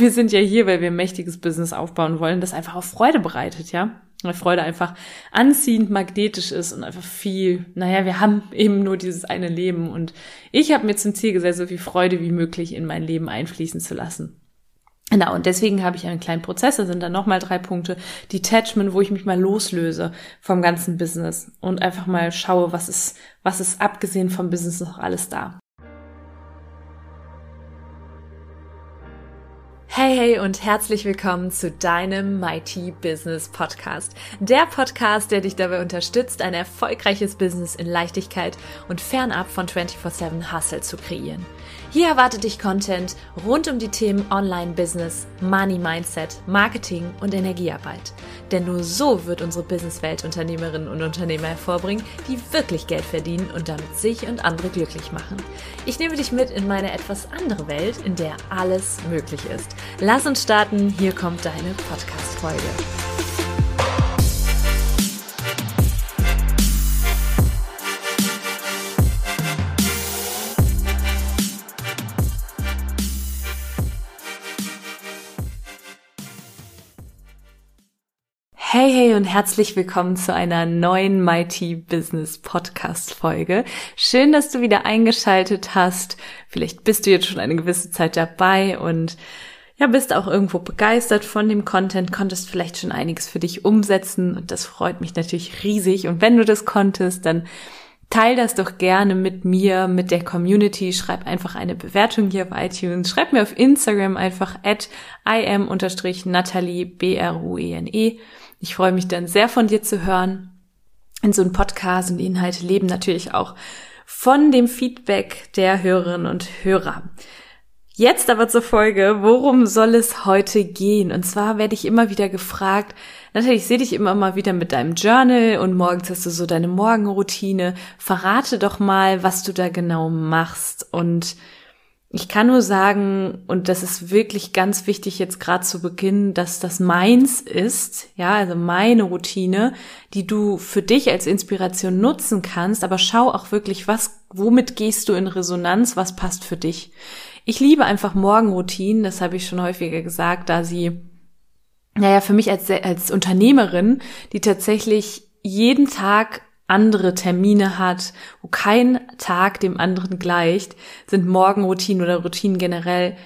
Wir sind ja hier, weil wir ein mächtiges Business aufbauen wollen, das einfach auch Freude bereitet, ja. Weil Freude einfach anziehend, magnetisch ist und einfach viel, naja, wir haben eben nur dieses eine Leben und ich habe mir zum Ziel gesetzt, so viel Freude wie möglich in mein Leben einfließen zu lassen. Genau, und deswegen habe ich einen kleinen Prozess, da sind dann nochmal drei Punkte. Detachment, wo ich mich mal loslöse vom ganzen Business und einfach mal schaue, was ist, was ist abgesehen vom Business noch alles da. Hey, hey und herzlich willkommen zu deinem Mighty Business Podcast. Der Podcast, der dich dabei unterstützt, ein erfolgreiches Business in Leichtigkeit und fernab von 24-7 Hustle zu kreieren. Hier erwartet dich Content rund um die Themen Online-Business, Money-Mindset, Marketing und Energiearbeit. Denn nur so wird unsere Businesswelt Unternehmerinnen und Unternehmer hervorbringen, die wirklich Geld verdienen und damit sich und andere glücklich machen. Ich nehme dich mit in meine etwas andere Welt, in der alles möglich ist. Lass uns starten, hier kommt deine Podcast-Folge. Hey, hey und herzlich willkommen zu einer neuen Mighty Business Podcast Folge. Schön, dass du wieder eingeschaltet hast. Vielleicht bist du jetzt schon eine gewisse Zeit dabei und ja, bist auch irgendwo begeistert von dem Content, konntest vielleicht schon einiges für dich umsetzen und das freut mich natürlich riesig. Und wenn du das konntest, dann Teil das doch gerne mit mir, mit der Community. Schreib einfach eine Bewertung hier auf iTunes. Schreib mir auf Instagram einfach at im-natalie, B-R-U-E-N-E. Ich freue mich dann sehr von dir zu hören. In so einem Podcast und die Inhalte leben natürlich auch von dem Feedback der Hörerinnen und Hörer. Jetzt aber zur Folge, worum soll es heute gehen? Und zwar werde ich immer wieder gefragt, natürlich sehe dich immer mal wieder mit deinem Journal und morgens hast du so deine Morgenroutine. Verrate doch mal, was du da genau machst und ich kann nur sagen, und das ist wirklich ganz wichtig jetzt gerade zu Beginn, dass das meins ist, ja, also meine Routine, die du für dich als Inspiration nutzen kannst, aber schau auch wirklich, was, womit gehst du in Resonanz, was passt für dich. Ich liebe einfach Morgenroutinen, das habe ich schon häufiger gesagt, da sie, naja, für mich als, als Unternehmerin, die tatsächlich jeden Tag andere Termine hat, wo kein Tag dem anderen gleicht, sind Morgenroutinen oder Routinen generell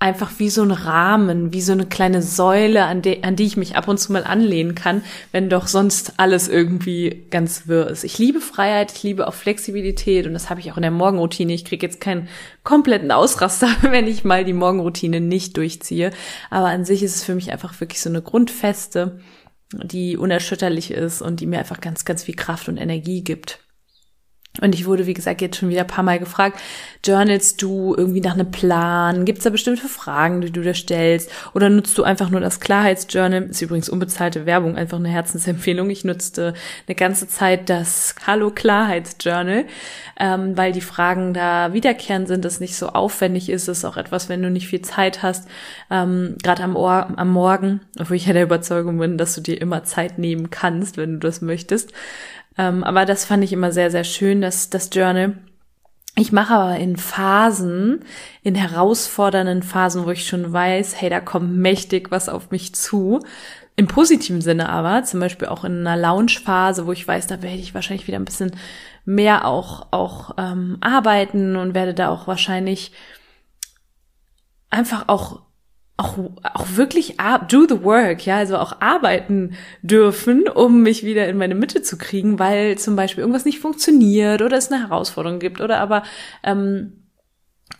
einfach wie so ein Rahmen, wie so eine kleine Säule, an, die, an die ich mich ab und zu mal anlehnen kann, wenn doch sonst alles irgendwie ganz wirr ist. Ich liebe Freiheit, ich liebe auch Flexibilität und das habe ich auch in der Morgenroutine. Ich kriege jetzt keinen kompletten Ausraster, wenn ich mal die Morgenroutine nicht durchziehe. Aber an sich ist es für mich einfach wirklich so eine Grundfeste die unerschütterlich ist und die mir einfach ganz, ganz viel Kraft und Energie gibt. Und ich wurde, wie gesagt, jetzt schon wieder ein paar Mal gefragt, journalst du irgendwie nach einem Plan? Gibt es da bestimmte Fragen, die du da stellst? Oder nutzt du einfach nur das Klarheitsjournal? Ist übrigens unbezahlte Werbung, einfach eine Herzensempfehlung. Ich nutzte eine ganze Zeit das Hallo Klarheitsjournal, ähm, weil die Fragen da wiederkehrend sind, es nicht so aufwendig ist. Es ist auch etwas, wenn du nicht viel Zeit hast, ähm, gerade am, am Morgen, obwohl ich ja der Überzeugung bin, dass du dir immer Zeit nehmen kannst, wenn du das möchtest. Ähm, aber das fand ich immer sehr, sehr schön, dass das Journal. Ich mache aber in Phasen, in herausfordernden Phasen, wo ich schon weiß, hey, da kommt mächtig was auf mich zu. Im positiven Sinne aber, zum Beispiel auch in einer Lounge-Phase, wo ich weiß, da werde ich wahrscheinlich wieder ein bisschen mehr auch, auch ähm, arbeiten und werde da auch wahrscheinlich einfach auch auch, auch wirklich do the work, ja, also auch arbeiten dürfen, um mich wieder in meine Mitte zu kriegen, weil zum Beispiel irgendwas nicht funktioniert oder es eine Herausforderung gibt oder aber ähm,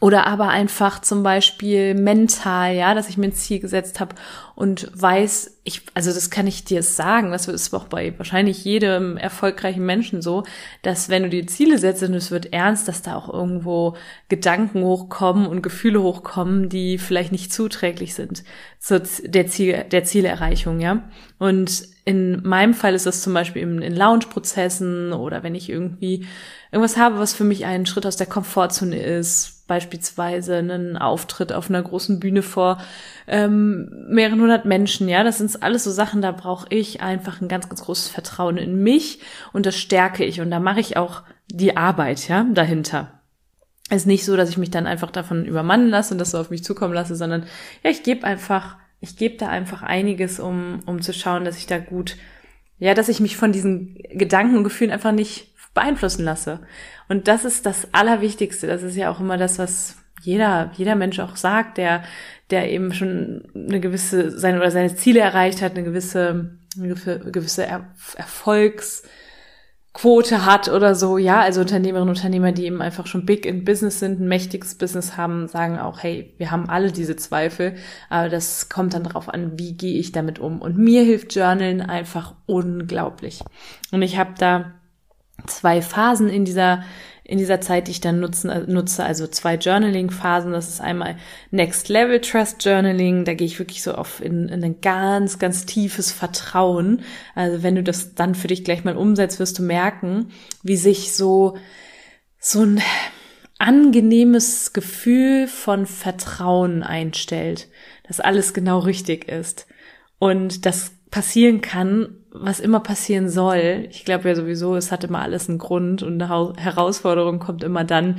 oder aber einfach zum Beispiel mental, ja, dass ich mir ein Ziel gesetzt habe und weiß, ich, also das kann ich dir sagen, das ist auch bei wahrscheinlich jedem erfolgreichen Menschen so, dass wenn du dir Ziele setzt und es wird ernst, dass da auch irgendwo Gedanken hochkommen und Gefühle hochkommen, die vielleicht nicht zuträglich sind zur der Ziel, der Zielerreichung, ja. Und in meinem Fall ist das zum Beispiel in, in Launch-Prozessen oder wenn ich irgendwie irgendwas habe, was für mich ein Schritt aus der Komfortzone ist, beispielsweise einen Auftritt auf einer großen Bühne vor ähm, mehreren hundert Menschen. Ja, das sind alles so Sachen, da brauche ich einfach ein ganz, ganz großes Vertrauen in mich und das stärke ich und da mache ich auch die Arbeit, ja, dahinter. ist nicht so, dass ich mich dann einfach davon übermannen lasse und das so auf mich zukommen lasse, sondern ja, ich gebe einfach, ich gebe da einfach einiges, um, um zu schauen, dass ich da gut, ja, dass ich mich von diesen Gedanken und Gefühlen einfach nicht beeinflussen lasse. Und das ist das Allerwichtigste. Das ist ja auch immer das, was jeder, jeder Mensch auch sagt, der, der eben schon eine gewisse, seine oder seine Ziele erreicht hat, eine gewisse, eine gewisse er Erfolgs, Quote hat oder so. Ja, also Unternehmerinnen und Unternehmer, die eben einfach schon big in Business sind, ein mächtiges Business haben, sagen auch, hey, wir haben alle diese Zweifel, aber das kommt dann darauf an, wie gehe ich damit um. Und mir hilft Journalen einfach unglaublich. Und ich habe da zwei Phasen in dieser in dieser Zeit, die ich dann nutzen, äh, nutze, also zwei Journaling-Phasen. Das ist einmal Next Level Trust Journaling. Da gehe ich wirklich so auf in, in ein ganz, ganz tiefes Vertrauen. Also wenn du das dann für dich gleich mal umsetzt, wirst du merken, wie sich so, so ein angenehmes Gefühl von Vertrauen einstellt, dass alles genau richtig ist. Und das passieren kann, was immer passieren soll. Ich glaube ja sowieso, es hat immer alles einen Grund und eine Herausforderung kommt immer dann,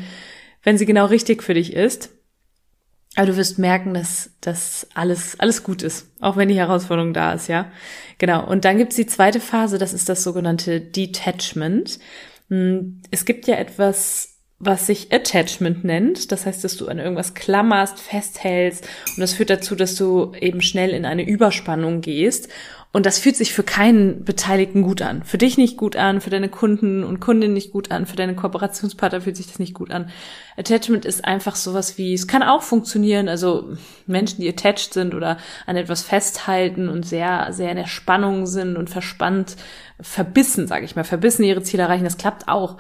wenn sie genau richtig für dich ist. Aber du wirst merken, dass das alles, alles gut ist, auch wenn die Herausforderung da ist, ja. Genau. Und dann gibt's die zweite Phase, das ist das sogenannte Detachment. Hm, es gibt ja etwas, was sich Attachment nennt. Das heißt, dass du an irgendwas klammerst, festhältst und das führt dazu, dass du eben schnell in eine Überspannung gehst und das fühlt sich für keinen Beteiligten gut an. Für dich nicht gut an, für deine Kunden und Kundinnen nicht gut an, für deine Kooperationspartner fühlt sich das nicht gut an. Attachment ist einfach sowas wie, es kann auch funktionieren, also Menschen, die attached sind oder an etwas festhalten und sehr, sehr in der Spannung sind und verspannt, verbissen, sage ich mal, verbissen ihre Ziele erreichen, das klappt auch.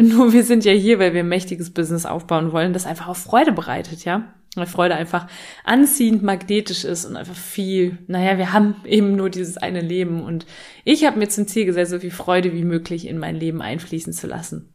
Nur wir sind ja hier, weil wir ein mächtiges Business aufbauen wollen, das einfach auf Freude bereitet, ja weil Freude einfach anziehend, magnetisch ist und einfach viel, naja, wir haben eben nur dieses eine Leben und ich habe mir zum Ziel gesetzt, so viel Freude wie möglich in mein Leben einfließen zu lassen.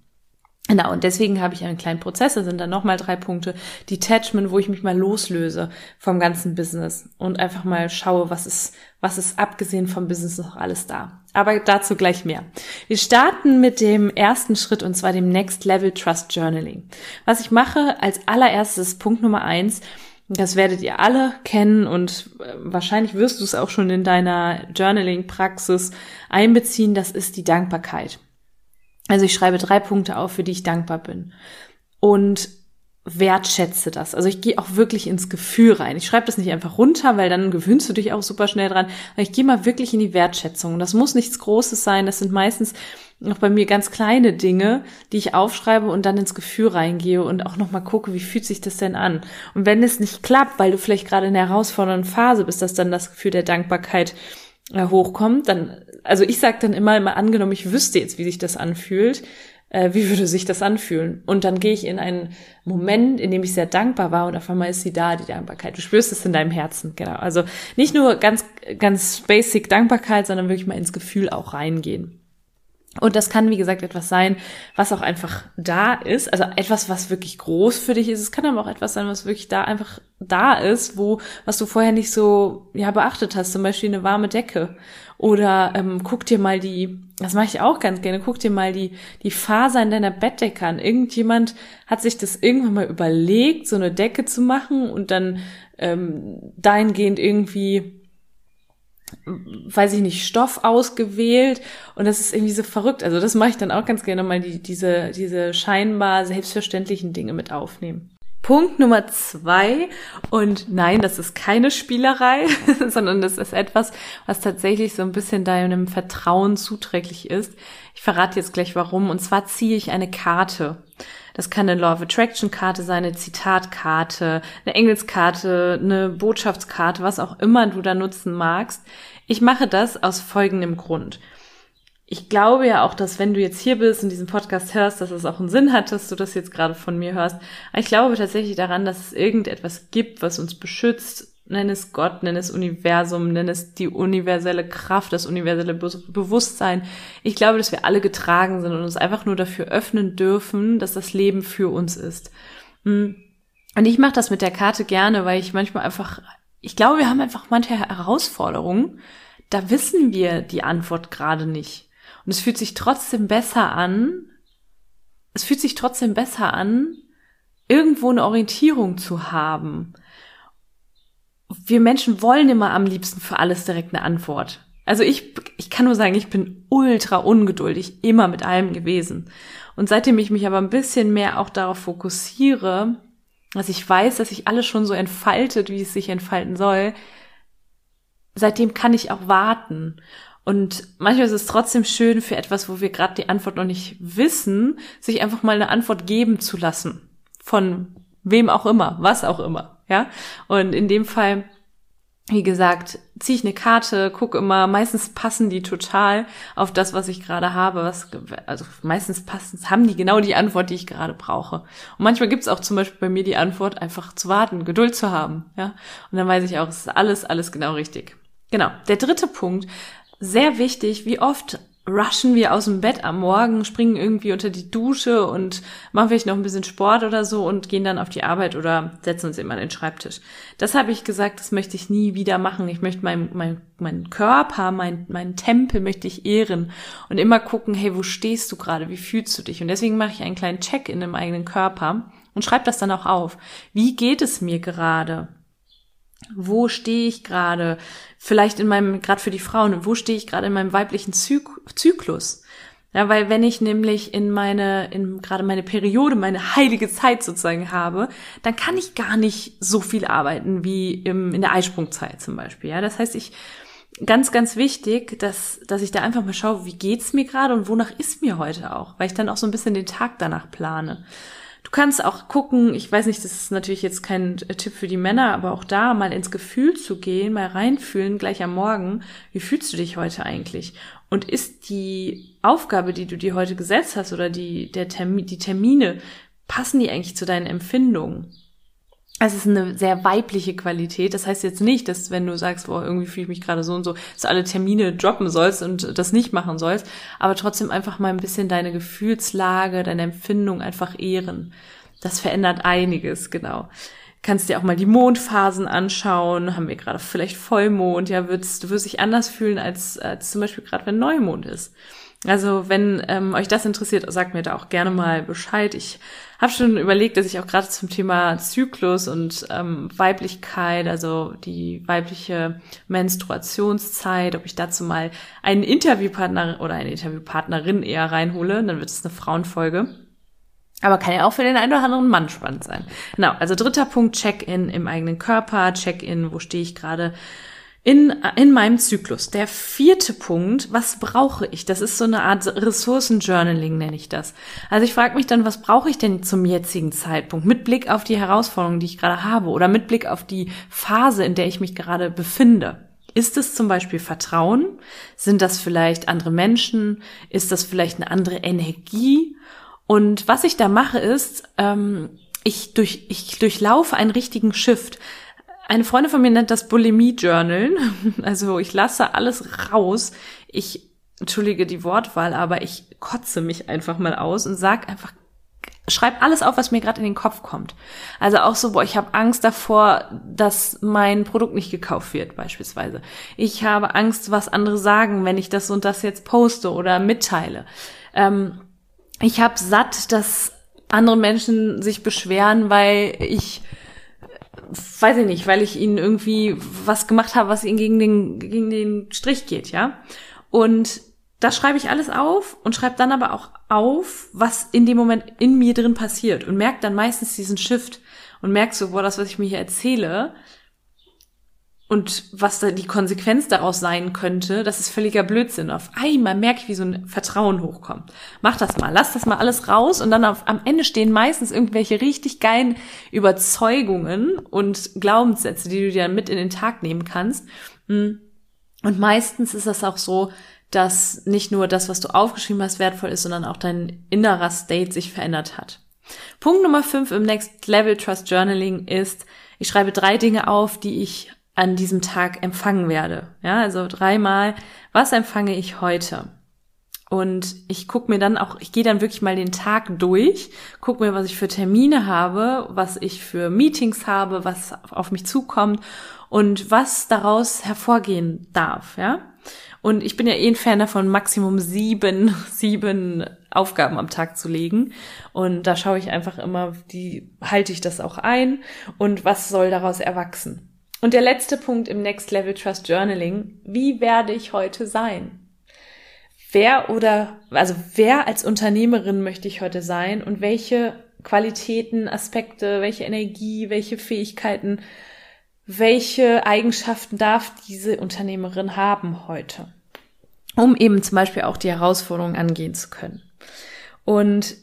Genau, und deswegen habe ich einen kleinen Prozess, da sind dann nochmal drei Punkte. Detachment, wo ich mich mal loslöse vom ganzen Business und einfach mal schaue, was ist, was ist abgesehen vom Business noch alles da. Aber dazu gleich mehr. Wir starten mit dem ersten Schritt und zwar dem Next Level Trust Journaling. Was ich mache als allererstes, Punkt Nummer eins, das werdet ihr alle kennen und äh, wahrscheinlich wirst du es auch schon in deiner Journaling-Praxis einbeziehen, das ist die Dankbarkeit. Also ich schreibe drei Punkte auf, für die ich dankbar bin. Und wertschätze das. Also ich gehe auch wirklich ins Gefühl rein. Ich schreibe das nicht einfach runter, weil dann gewöhnst du dich auch super schnell dran. Ich gehe mal wirklich in die Wertschätzung. Und das muss nichts Großes sein. Das sind meistens noch bei mir ganz kleine Dinge, die ich aufschreibe und dann ins Gefühl reingehe und auch nochmal gucke, wie fühlt sich das denn an? Und wenn es nicht klappt, weil du vielleicht gerade in einer herausfordernden Phase bist, dass dann das Gefühl der Dankbarkeit äh, hochkommt, dann, also ich sage dann immer, immer angenommen, ich wüsste jetzt, wie sich das anfühlt, äh, wie würde sich das anfühlen? Und dann gehe ich in einen Moment, in dem ich sehr dankbar war und auf einmal ist sie da, die Dankbarkeit. Du spürst es in deinem Herzen, genau. Also nicht nur ganz, ganz basic Dankbarkeit, sondern wirklich mal ins Gefühl auch reingehen. Und das kann, wie gesagt, etwas sein, was auch einfach da ist. Also etwas, was wirklich groß für dich ist. Es kann aber auch etwas sein, was wirklich da einfach da ist, wo, was du vorher nicht so, ja, beachtet hast. Zum Beispiel eine warme Decke. Oder ähm, guck dir mal die, das mache ich auch ganz gerne, guck dir mal die, die Faser in deiner Bettdecke an. Irgendjemand hat sich das irgendwann mal überlegt, so eine Decke zu machen und dann ähm, dahingehend irgendwie weiß ich nicht, Stoff ausgewählt und das ist irgendwie so verrückt. Also das mache ich dann auch ganz gerne mal die, diese, diese scheinbar selbstverständlichen Dinge mit aufnehmen. Punkt Nummer zwei und nein, das ist keine Spielerei, sondern das ist etwas, was tatsächlich so ein bisschen deinem Vertrauen zuträglich ist. Ich verrate jetzt gleich warum und zwar ziehe ich eine Karte. Das kann eine Law of Attraction Karte sein, eine Zitatkarte, eine Engelskarte, eine Botschaftskarte, was auch immer du da nutzen magst. Ich mache das aus folgendem Grund. Ich glaube ja auch, dass wenn du jetzt hier bist und diesen Podcast hörst, dass es auch einen Sinn hat, dass du das jetzt gerade von mir hörst. Aber ich glaube tatsächlich daran, dass es irgendetwas gibt, was uns beschützt, nenn es Gott, nenn es Universum, nenn es die universelle Kraft, das universelle Be Bewusstsein. Ich glaube, dass wir alle getragen sind und uns einfach nur dafür öffnen dürfen, dass das Leben für uns ist. Hm. Und ich mache das mit der Karte gerne, weil ich manchmal einfach, ich glaube, wir haben einfach manche Herausforderungen, da wissen wir die Antwort gerade nicht. Und es fühlt sich trotzdem besser an, es fühlt sich trotzdem besser an, irgendwo eine Orientierung zu haben. Wir Menschen wollen immer am liebsten für alles direkt eine Antwort. Also ich, ich kann nur sagen, ich bin ultra ungeduldig, immer mit allem gewesen. Und seitdem ich mich aber ein bisschen mehr auch darauf fokussiere, dass ich weiß, dass sich alles schon so entfaltet, wie es sich entfalten soll, seitdem kann ich auch warten. Und manchmal ist es trotzdem schön für etwas, wo wir gerade die Antwort noch nicht wissen, sich einfach mal eine Antwort geben zu lassen. Von wem auch immer, was auch immer, ja. Und in dem Fall wie gesagt, ziehe ich eine Karte, gucke immer, meistens passen die total auf das, was ich gerade habe. Was, also meistens passen, haben die genau die Antwort, die ich gerade brauche. Und manchmal gibt's auch zum Beispiel bei mir die Antwort, einfach zu warten, Geduld zu haben. Ja, Und dann weiß ich auch, es ist alles, alles genau richtig. Genau. Der dritte Punkt, sehr wichtig, wie oft rushen wir aus dem Bett am Morgen, springen irgendwie unter die Dusche und machen vielleicht noch ein bisschen Sport oder so und gehen dann auf die Arbeit oder setzen uns immer an den Schreibtisch. Das habe ich gesagt, das möchte ich nie wieder machen. Ich möchte meinen mein, mein Körper, mein, mein Tempel möchte ich ehren und immer gucken, hey, wo stehst du gerade? Wie fühlst du dich? Und deswegen mache ich einen kleinen Check-in im eigenen Körper und schreibe das dann auch auf. Wie geht es mir gerade? Wo stehe ich gerade? Vielleicht in meinem, gerade für die Frauen, wo stehe ich gerade in meinem weiblichen Zyk Zyklus? Ja, weil wenn ich nämlich in meine, in gerade meine Periode, meine heilige Zeit sozusagen habe, dann kann ich gar nicht so viel arbeiten wie im, in der Eisprungzeit zum Beispiel. Ja, das heißt, ich, ganz, ganz wichtig, dass, dass ich da einfach mal schaue, wie geht's mir gerade und wonach ist mir heute auch, weil ich dann auch so ein bisschen den Tag danach plane. Du kannst auch gucken, ich weiß nicht, das ist natürlich jetzt kein Tipp für die Männer, aber auch da mal ins Gefühl zu gehen, mal reinfühlen, gleich am Morgen, wie fühlst du dich heute eigentlich? Und ist die Aufgabe, die du dir heute gesetzt hast oder die, der Termin, die Termine, passen die eigentlich zu deinen Empfindungen? Es ist eine sehr weibliche Qualität. Das heißt jetzt nicht, dass wenn du sagst, boah, irgendwie fühle ich mich gerade so und so, dass du alle Termine droppen sollst und das nicht machen sollst, aber trotzdem einfach mal ein bisschen deine Gefühlslage, deine Empfindung einfach ehren. Das verändert einiges, genau. Kannst dir auch mal die Mondphasen anschauen. Haben wir gerade vielleicht Vollmond? Ja, würdest, du wirst dich anders fühlen als, als zum Beispiel gerade wenn Neumond ist. Also wenn ähm, euch das interessiert, sagt mir da auch gerne mal Bescheid. Ich habe schon überlegt, dass ich auch gerade zum Thema Zyklus und ähm, Weiblichkeit, also die weibliche Menstruationszeit, ob ich dazu mal einen Interviewpartner oder eine Interviewpartnerin eher reinhole, dann wird es eine Frauenfolge. Aber kann ja auch für den einen oder anderen Mann spannend sein. Genau, also dritter Punkt, Check-in im eigenen Körper, Check-in, wo stehe ich gerade in, in meinem Zyklus. Der vierte Punkt, was brauche ich? Das ist so eine Art Ressourcenjournaling, nenne ich das. Also ich frage mich dann, was brauche ich denn zum jetzigen Zeitpunkt mit Blick auf die Herausforderungen, die ich gerade habe oder mit Blick auf die Phase, in der ich mich gerade befinde. Ist es zum Beispiel Vertrauen? Sind das vielleicht andere Menschen? Ist das vielleicht eine andere Energie? Und was ich da mache ist, ähm, ich, durch, ich durchlaufe einen richtigen Shift. Eine Freundin von mir nennt das Bulimie-Journal. Also ich lasse alles raus. Ich, entschuldige die Wortwahl, aber ich kotze mich einfach mal aus und sag einfach, schreib alles auf, was mir gerade in den Kopf kommt. Also auch so, boah, ich habe Angst davor, dass mein Produkt nicht gekauft wird, beispielsweise. Ich habe Angst, was andere sagen, wenn ich das und das jetzt poste oder mitteile. Ähm, ich habe satt, dass andere Menschen sich beschweren, weil ich weiß ich nicht, weil ich ihnen irgendwie was gemacht habe, was ihnen gegen den, gegen den Strich geht, ja. Und das schreibe ich alles auf und schreibe dann aber auch auf, was in dem Moment in mir drin passiert und merke dann meistens diesen Shift und merke so, boah, das, was ich mir hier erzähle, und was da die Konsequenz daraus sein könnte, das ist völliger Blödsinn. Auf einmal merke ich, wie so ein Vertrauen hochkommt. Mach das mal, lass das mal alles raus und dann auf, am Ende stehen meistens irgendwelche richtig geilen Überzeugungen und Glaubenssätze, die du dir mit in den Tag nehmen kannst. Hm. Und meistens ist das auch so, dass nicht nur das, was du aufgeschrieben hast, wertvoll ist, sondern auch dein innerer State sich verändert hat. Punkt Nummer fünf im Next Level Trust Journaling ist, ich schreibe drei Dinge auf, die ich an diesem Tag empfangen werde. Ja, also dreimal, was empfange ich heute? Und ich gucke mir dann auch, ich gehe dann wirklich mal den Tag durch, gucke mir, was ich für Termine habe, was ich für Meetings habe, was auf mich zukommt und was daraus hervorgehen darf, ja. Und ich bin ja eh ein Fan davon, Maximum sieben, sieben Aufgaben am Tag zu legen. Und da schaue ich einfach immer, wie halte ich das auch ein und was soll daraus erwachsen. Und der letzte Punkt im Next Level Trust Journaling, wie werde ich heute sein? Wer oder, also wer als Unternehmerin möchte ich heute sein und welche Qualitäten, Aspekte, welche Energie, welche Fähigkeiten, welche Eigenschaften darf diese Unternehmerin haben heute, um eben zum Beispiel auch die Herausforderungen angehen zu können. Und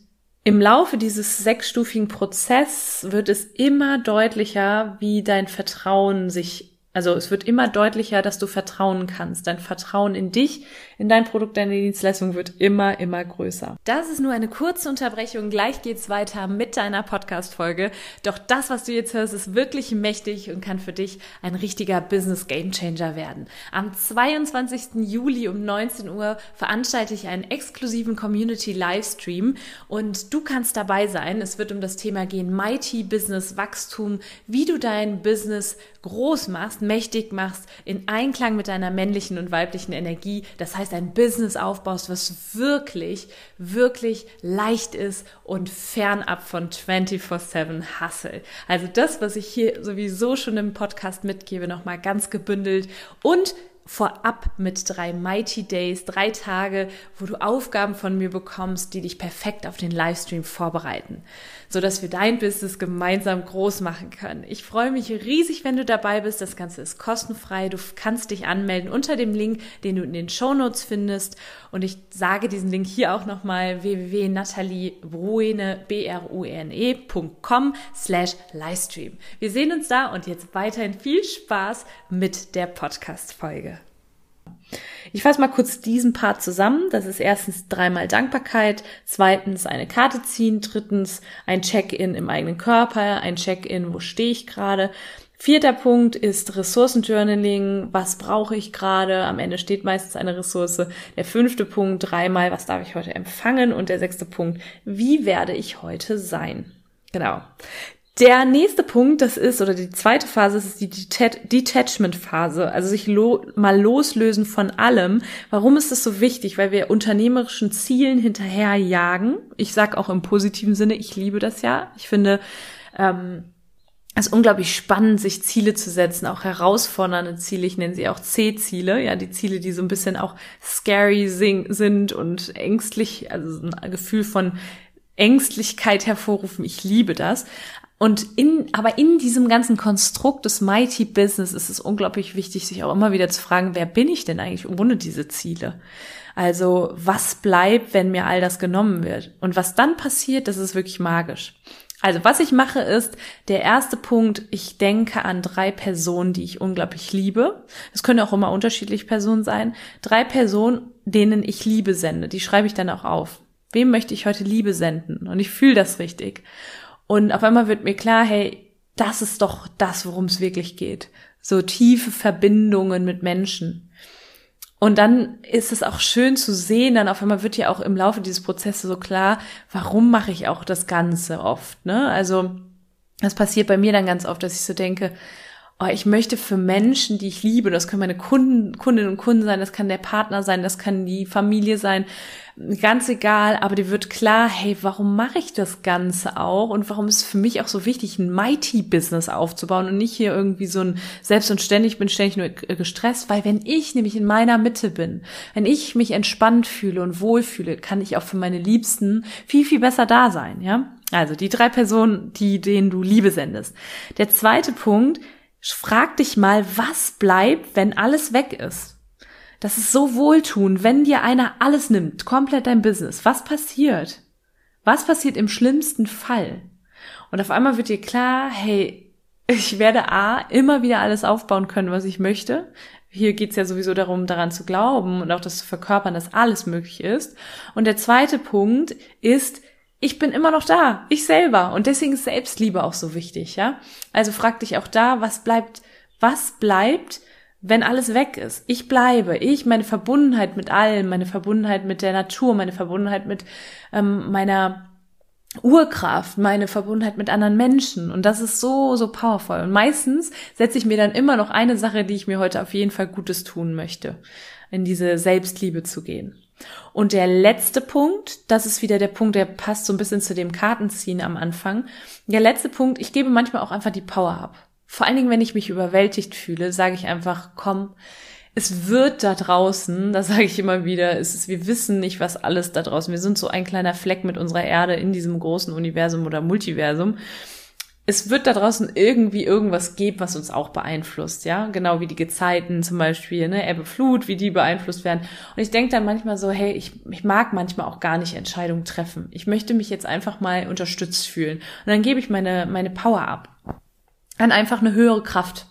im Laufe dieses sechsstufigen Prozess wird es immer deutlicher, wie dein Vertrauen sich also es wird immer deutlicher, dass du vertrauen kannst. Dein Vertrauen in dich, in dein Produkt, deine Dienstleistung wird immer, immer größer. Das ist nur eine kurze Unterbrechung. Gleich geht's weiter mit deiner Podcast-Folge. Doch das, was du jetzt hörst, ist wirklich mächtig und kann für dich ein richtiger Business Game Changer werden. Am 22. Juli um 19 Uhr veranstalte ich einen exklusiven Community Livestream und du kannst dabei sein. Es wird um das Thema gehen Mighty Business Wachstum, wie du dein Business groß machst, mächtig machst, in Einklang mit deiner männlichen und weiblichen Energie. Das heißt, ein Business aufbaust, was wirklich, wirklich leicht ist und fernab von 24-7 Hustle. Also das, was ich hier sowieso schon im Podcast mitgebe, nochmal ganz gebündelt und vorab mit drei Mighty Days, drei Tage, wo du Aufgaben von mir bekommst, die dich perfekt auf den Livestream vorbereiten so dass wir dein Business gemeinsam groß machen können. Ich freue mich riesig, wenn du dabei bist. Das Ganze ist kostenfrei. Du kannst dich anmelden unter dem Link, den du in den Show Notes findest. Und ich sage diesen Link hier auch nochmal www.nataliebruene.com slash Livestream. Wir sehen uns da und jetzt weiterhin viel Spaß mit der Podcast-Folge. Ich fasse mal kurz diesen Part zusammen. Das ist erstens dreimal Dankbarkeit, zweitens eine Karte ziehen, drittens ein Check-in im eigenen Körper, ein Check-in, wo stehe ich gerade. Vierter Punkt ist Ressourcenjournaling. Was brauche ich gerade? Am Ende steht meistens eine Ressource. Der fünfte Punkt, dreimal, was darf ich heute empfangen? Und der sechste Punkt, wie werde ich heute sein? Genau. Der nächste Punkt, das ist, oder die zweite Phase, das ist die Detachment-Phase, also sich lo mal loslösen von allem. Warum ist das so wichtig? Weil wir unternehmerischen Zielen hinterherjagen. Ich sag auch im positiven Sinne, ich liebe das ja. Ich finde, ähm, es ist unglaublich spannend, sich Ziele zu setzen, auch herausfordernde Ziele. Ich nenne sie auch C-Ziele, ja, die Ziele, die so ein bisschen auch scary sind und ängstlich, also ein Gefühl von Ängstlichkeit hervorrufen. Ich liebe das. Und in, aber in diesem ganzen Konstrukt des Mighty Business ist es unglaublich wichtig, sich auch immer wieder zu fragen, wer bin ich denn eigentlich ohne diese Ziele? Also, was bleibt, wenn mir all das genommen wird? Und was dann passiert, das ist wirklich magisch. Also, was ich mache ist, der erste Punkt, ich denke an drei Personen, die ich unglaublich liebe. Es können auch immer unterschiedliche Personen sein. Drei Personen, denen ich Liebe sende. Die schreibe ich dann auch auf. Wem möchte ich heute Liebe senden? Und ich fühle das richtig. Und auf einmal wird mir klar, hey, das ist doch das, worum es wirklich geht. So tiefe Verbindungen mit Menschen. Und dann ist es auch schön zu sehen, dann auf einmal wird ja auch im Laufe dieses Prozesses so klar, warum mache ich auch das Ganze oft, ne? Also, das passiert bei mir dann ganz oft, dass ich so denke, oh, ich möchte für Menschen, die ich liebe, das können meine Kunden, Kundinnen und Kunden sein, das kann der Partner sein, das kann die Familie sein, ganz egal, aber dir wird klar, hey, warum mache ich das Ganze auch und warum ist es für mich auch so wichtig, ein Mighty-Business aufzubauen und nicht hier irgendwie so ein selbst und ständig bin ständig nur gestresst, weil wenn ich nämlich in meiner Mitte bin, wenn ich mich entspannt fühle und wohlfühle, kann ich auch für meine Liebsten viel, viel besser da sein, ja? Also die drei Personen, die, denen du Liebe sendest. Der zweite Punkt, frag dich mal, was bleibt, wenn alles weg ist? Das ist so wohltun, wenn dir einer alles nimmt, komplett dein Business. Was passiert? Was passiert im schlimmsten Fall? Und auf einmal wird dir klar, hey, ich werde A, immer wieder alles aufbauen können, was ich möchte. Hier geht's ja sowieso darum, daran zu glauben und auch das zu verkörpern, dass alles möglich ist. Und der zweite Punkt ist, ich bin immer noch da, ich selber. Und deswegen ist Selbstliebe auch so wichtig, ja? Also frag dich auch da, was bleibt, was bleibt, wenn alles weg ist. Ich bleibe, ich, meine Verbundenheit mit allem, meine Verbundenheit mit der Natur, meine Verbundenheit mit ähm, meiner Urkraft, meine Verbundenheit mit anderen Menschen. Und das ist so, so powerful. Und meistens setze ich mir dann immer noch eine Sache, die ich mir heute auf jeden Fall Gutes tun möchte, in diese Selbstliebe zu gehen. Und der letzte Punkt, das ist wieder der Punkt, der passt so ein bisschen zu dem Kartenziehen am Anfang. Der letzte Punkt, ich gebe manchmal auch einfach die Power ab. Vor allen Dingen, wenn ich mich überwältigt fühle, sage ich einfach, komm, es wird da draußen, das sage ich immer wieder, es ist, wir wissen nicht, was alles da draußen. Wir sind so ein kleiner Fleck mit unserer Erde in diesem großen Universum oder Multiversum. Es wird da draußen irgendwie irgendwas geben, was uns auch beeinflusst, ja, genau wie die Gezeiten zum Beispiel, ne, Ebbe, Flut, wie die beeinflusst werden. Und ich denke dann manchmal so, hey, ich, ich mag manchmal auch gar nicht Entscheidungen treffen. Ich möchte mich jetzt einfach mal unterstützt fühlen. Und dann gebe ich meine meine Power ab an einfach eine höhere Kraft.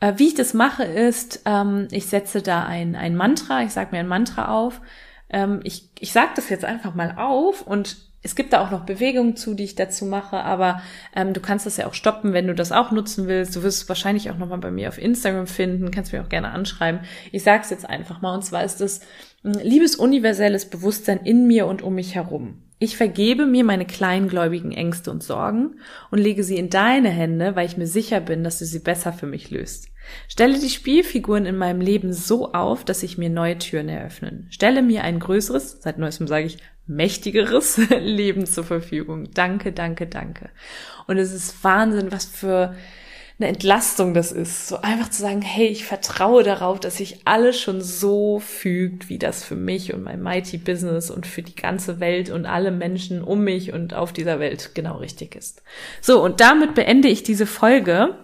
Äh, wie ich das mache, ist, ähm, ich setze da ein, ein Mantra, ich sage mir ein Mantra auf. Ähm, ich ich sage das jetzt einfach mal auf und es gibt da auch noch Bewegungen zu, die ich dazu mache, aber ähm, du kannst das ja auch stoppen, wenn du das auch nutzen willst. Du wirst es wahrscheinlich auch nochmal bei mir auf Instagram finden, kannst mir auch gerne anschreiben. Ich sage es jetzt einfach mal, und zwar ist es liebes universelles Bewusstsein in mir und um mich herum. Ich vergebe mir meine kleingläubigen Ängste und Sorgen und lege sie in deine Hände, weil ich mir sicher bin, dass du sie besser für mich löst. Stelle die Spielfiguren in meinem Leben so auf, dass sich mir neue Türen eröffnen. Stelle mir ein größeres, seit neuestem sage ich, mächtigeres Leben zur Verfügung. Danke, danke, danke. Und es ist Wahnsinn, was für eine Entlastung das ist. So einfach zu sagen, hey, ich vertraue darauf, dass sich alles schon so fügt, wie das für mich und mein Mighty Business und für die ganze Welt und alle Menschen um mich und auf dieser Welt genau richtig ist. So, und damit beende ich diese Folge.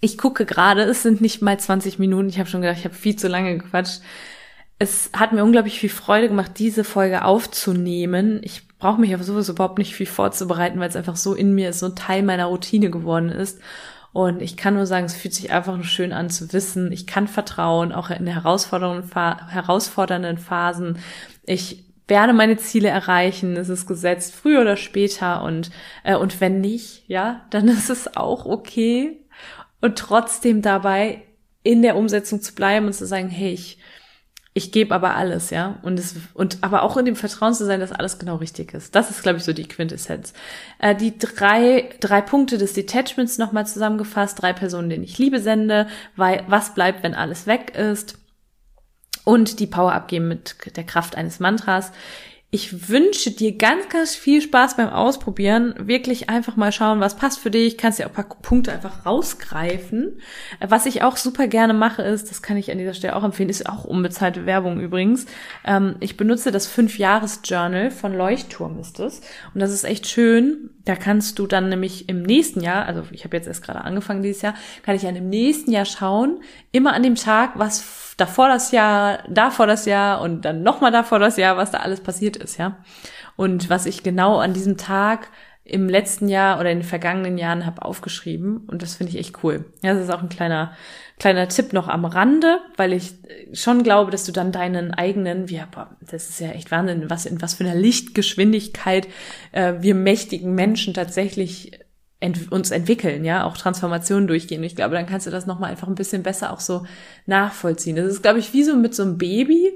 Ich gucke gerade, es sind nicht mal 20 Minuten. Ich habe schon gedacht, ich habe viel zu lange gequatscht. Es hat mir unglaublich viel Freude gemacht, diese Folge aufzunehmen. Ich brauche mich aber sowieso überhaupt nicht viel vorzubereiten, weil es einfach so in mir ist, so ein Teil meiner Routine geworden ist. Und ich kann nur sagen, es fühlt sich einfach nur schön an zu wissen, ich kann vertrauen, auch in herausfordernden, Phasen. Ich werde meine Ziele erreichen, es ist gesetzt, früher oder später und, äh, und wenn nicht, ja, dann ist es auch okay. Und trotzdem dabei in der Umsetzung zu bleiben und zu sagen, hey, ich ich gebe aber alles, ja. Und es, und aber auch in dem Vertrauen zu sein, dass alles genau richtig ist. Das ist, glaube ich, so die Quintessenz. Äh, die drei, drei Punkte des Detachments nochmal zusammengefasst, drei Personen, denen ich Liebe sende, weil was bleibt, wenn alles weg ist. Und die Power abgeben mit der Kraft eines Mantras. Ich wünsche dir ganz, ganz viel Spaß beim Ausprobieren. Wirklich einfach mal schauen, was passt für dich. Kannst dir auch ein paar Punkte einfach rausgreifen. Was ich auch super gerne mache, ist, das kann ich an dieser Stelle auch empfehlen, ist auch unbezahlte Werbung übrigens. Ähm, ich benutze das Fünf-Jahres-Journal von Leuchtturm ist es. Und das ist echt schön. Da kannst du dann nämlich im nächsten Jahr, also ich habe jetzt erst gerade angefangen dieses Jahr, kann ich dann im nächsten Jahr schauen, immer an dem Tag, was davor das Jahr, davor das Jahr und dann nochmal davor das Jahr, was da alles passiert ist, ja. Und was ich genau an diesem Tag im letzten Jahr oder in den vergangenen Jahren habe aufgeschrieben und das finde ich echt cool. Ja, das ist auch ein kleiner kleiner Tipp noch am Rande, weil ich schon glaube, dass du dann deinen eigenen, wie, boah, das ist ja echt Wahnsinn, was in was für einer Lichtgeschwindigkeit äh, wir mächtigen Menschen tatsächlich ent uns entwickeln, ja, auch Transformationen durchgehen. Ich glaube, dann kannst du das nochmal einfach ein bisschen besser auch so nachvollziehen. Das ist, glaube ich, wie so mit so einem Baby,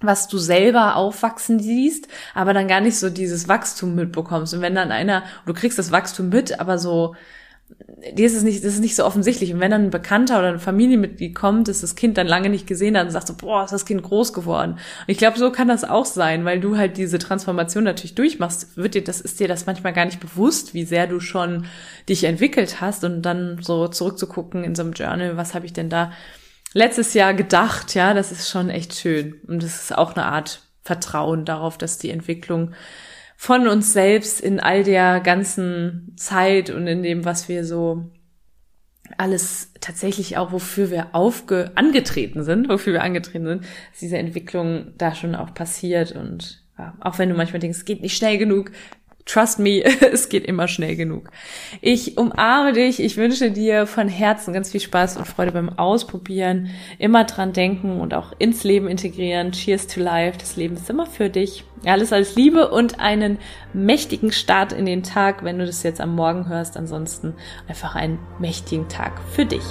was du selber aufwachsen siehst, aber dann gar nicht so dieses Wachstum mitbekommst. Und wenn dann einer, du kriegst das Wachstum mit, aber so dir ist es nicht, das ist nicht so offensichtlich. Und wenn dann ein Bekannter oder ein Familienmitglied kommt, das das Kind dann lange nicht gesehen hat und sagt so, boah, ist das Kind groß geworden. Und ich glaube, so kann das auch sein, weil du halt diese Transformation natürlich durchmachst, wird dir, das ist dir das manchmal gar nicht bewusst, wie sehr du schon dich entwickelt hast und dann so zurückzugucken in so einem Journal, was habe ich denn da letztes Jahr gedacht, ja, das ist schon echt schön. Und das ist auch eine Art Vertrauen darauf, dass die Entwicklung von uns selbst in all der ganzen Zeit und in dem, was wir so alles tatsächlich auch, wofür wir aufge angetreten sind, wofür wir angetreten sind, dass diese Entwicklung da schon auch passiert. Und ja, auch wenn du manchmal denkst, es geht nicht schnell genug, Trust me, es geht immer schnell genug. Ich umarme dich. Ich wünsche dir von Herzen ganz viel Spaß und Freude beim Ausprobieren. Immer dran denken und auch ins Leben integrieren. Cheers to life. Das Leben ist immer für dich. Alles als Liebe und einen mächtigen Start in den Tag, wenn du das jetzt am Morgen hörst. Ansonsten einfach einen mächtigen Tag für dich.